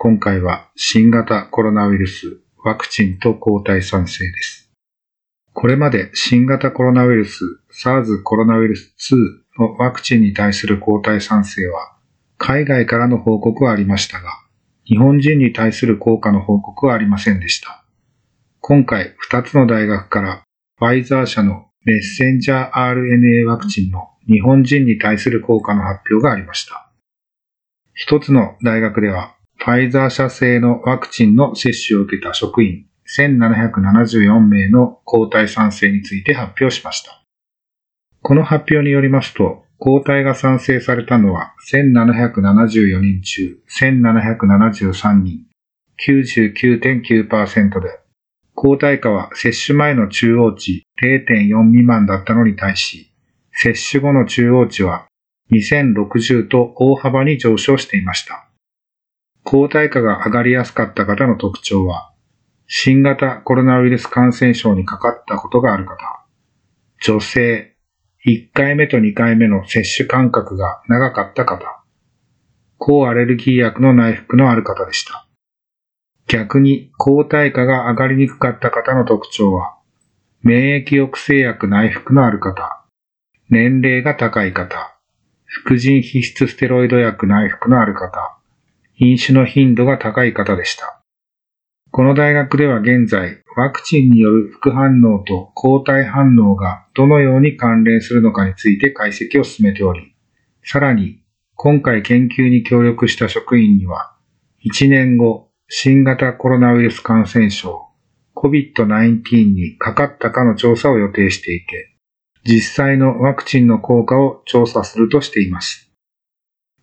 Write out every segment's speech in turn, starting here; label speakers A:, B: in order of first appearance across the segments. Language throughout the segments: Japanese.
A: 今回は新型コロナウイルス、ワクチンと抗体産生です。これまで新型コロナウイルス、SARS コロナウイルス2のワクチンに対する抗体産生は、海外からの報告はありましたが、日本人に対する効果の報告はありませんでした。今回、2つの大学からファイザー社のメッセンジャー RNA ワクチンの日本人に対する効果の発表がありました。一つの大学では、ファイザー社製のワクチンの接種を受けた職員1774名の抗体賛成について発表しました。この発表によりますと、抗体が賛成されたのは1774人中1773人、99.9%で、抗体価は接種前の中央値0.4未満だったのに対し、接種後の中央値は2060と大幅に上昇していました。抗体価が上がりやすかった方の特徴は、新型コロナウイルス感染症にかかったことがある方、女性、1回目と2回目の接種間隔が長かった方、抗アレルギー薬の内服のある方でした。逆に抗体価が上がりにくかった方の特徴は、免疫抑制薬内服のある方、年齢が高い方、副腎皮質ステロイド薬内服のある方、飲酒の頻度が高い方でした。この大学では現在、ワクチンによる副反応と抗体反応がどのように関連するのかについて解析を進めており、さらに今回研究に協力した職員には、1年後、新型コロナウイルス感染症 COVID-19 にかかったかの調査を予定していて、実際のワクチンの効果を調査するとしています。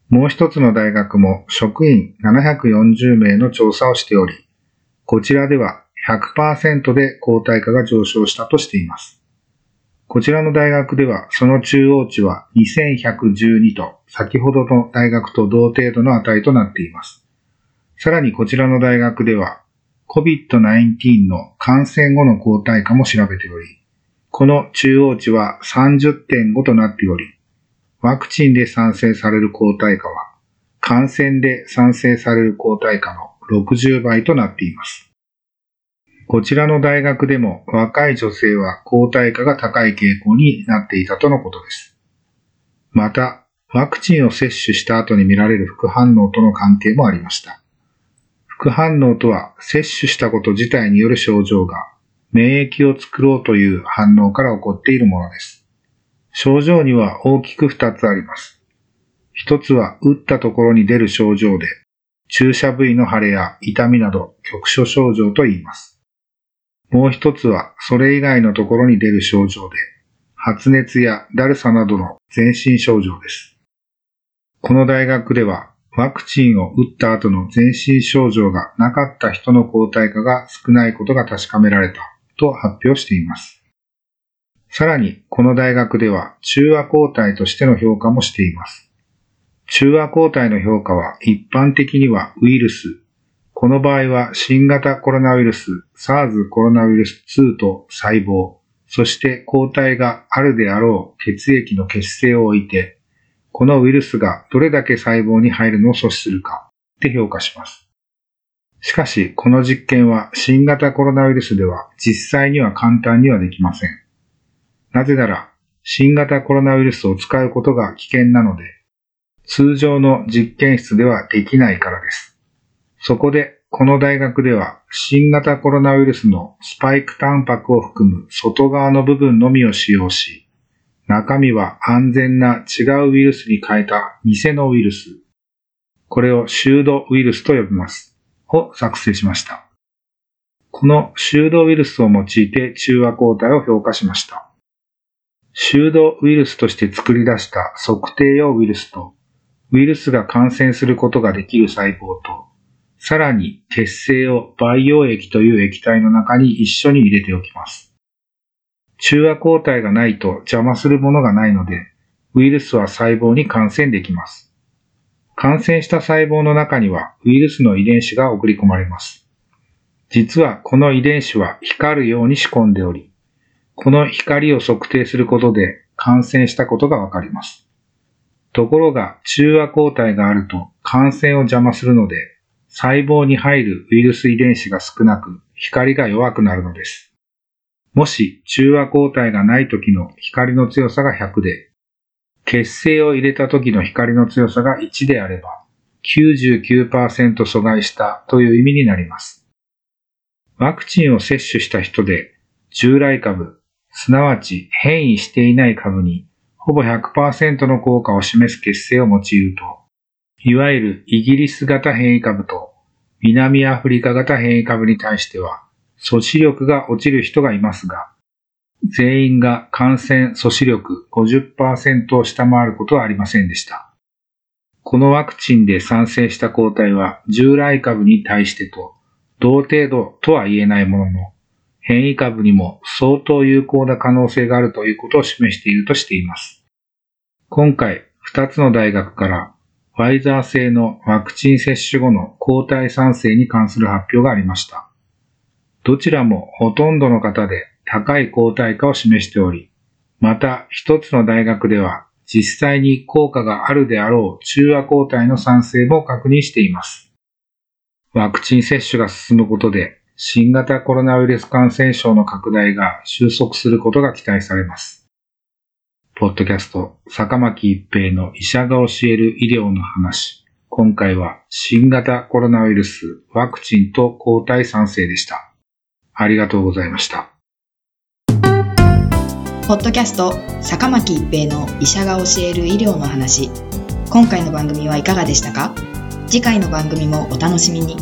A: もう一つの大学も職員740名の調査をしており、こちらでは100%で抗体価が上昇したとしています。こちらの大学ではその中央値は2112と先ほどの大学と同程度の値となっています。さらにこちらの大学では COVID-19 の感染後の抗体価も調べており、この中央値は30.5となっており、ワクチンで産生される抗体価は、感染で産生される抗体価の60倍となっています。こちらの大学でも若い女性は抗体価が高い傾向になっていたとのことです。また、ワクチンを接種した後に見られる副反応との関係もありました。副反応とは接種したこと自体による症状が免疫を作ろうという反応から起こっているものです。症状には大きく2つあります。一つは打ったところに出る症状で、注射部位の腫れや痛みなど局所症状と言います。もう一つはそれ以外のところに出る症状で、発熱やだるさなどの全身症状です。この大学ではワクチンを打った後の全身症状がなかった人の抗体価が少ないことが確かめられたと発表しています。さらに、この大学では中和抗体としての評価もしています。中和抗体の評価は一般的にはウイルス、この場合は新型コロナウイルス SARS コロナウイルス2と細胞、そして抗体があるであろう血液の血清を置いて、このウイルスがどれだけ細胞に入るのを阻止するかで評価します。しかし、この実験は新型コロナウイルスでは実際には簡単にはできません。なぜなら、新型コロナウイルスを使うことが危険なので、通常の実験室ではできないからです。そこで、この大学では新型コロナウイルスのスパイクタンパクを含む外側の部分のみを使用し、中身は安全な違うウイルスに変えた偽のウイルス。これをシュードウイルスと呼びます。を作成しました。この修道ウイルスを用いて中和抗体を評価しました。修道ウイルスとして作り出した測定用ウイルスと、ウイルスが感染することができる細胞と、さらに血清を培養液という液体の中に一緒に入れておきます。中和抗体がないと邪魔するものがないので、ウイルスは細胞に感染できます。感染した細胞の中にはウイルスの遺伝子が送り込まれます。実はこの遺伝子は光るように仕込んでおり、この光を測定することで感染したことがわかります。ところが中和抗体があると感染を邪魔するので、細胞に入るウイルス遺伝子が少なく光が弱くなるのです。もし中和抗体がない時の光の強さが100で、血清を入れた時の光の強さが1であれば、99%阻害したという意味になります。ワクチンを接種した人で、従来株、すなわち変異していない株に、ほぼ100%の効果を示す血清を用いると、いわゆるイギリス型変異株と南アフリカ型変異株に対しては、阻止力が落ちる人がいますが、全員が感染阻止力50%を下回ることはありませんでした。このワクチンで産生した抗体は従来株に対してと同程度とは言えないものの、変異株にも相当有効な可能性があるということを示しているとしています。今回、2つの大学からファイザー製のワクチン接種後の抗体産生に関する発表がありました。どちらもほとんどの方で高い抗体価を示しており、また一つの大学では実際に効果があるであろう中和抗体の産生も確認しています。ワクチン接種が進むことで新型コロナウイルス感染症の拡大が収束することが期待されます。ポッドキャスト、坂巻一平の医者が教える医療の話。今回は新型コロナウイルスワクチンと抗体産生でした。ありがとうございました。
B: ポッドキャスト坂巻一平の医者が教える医療の話今回の番組はいかがでしたか？次回の番組もお楽しみに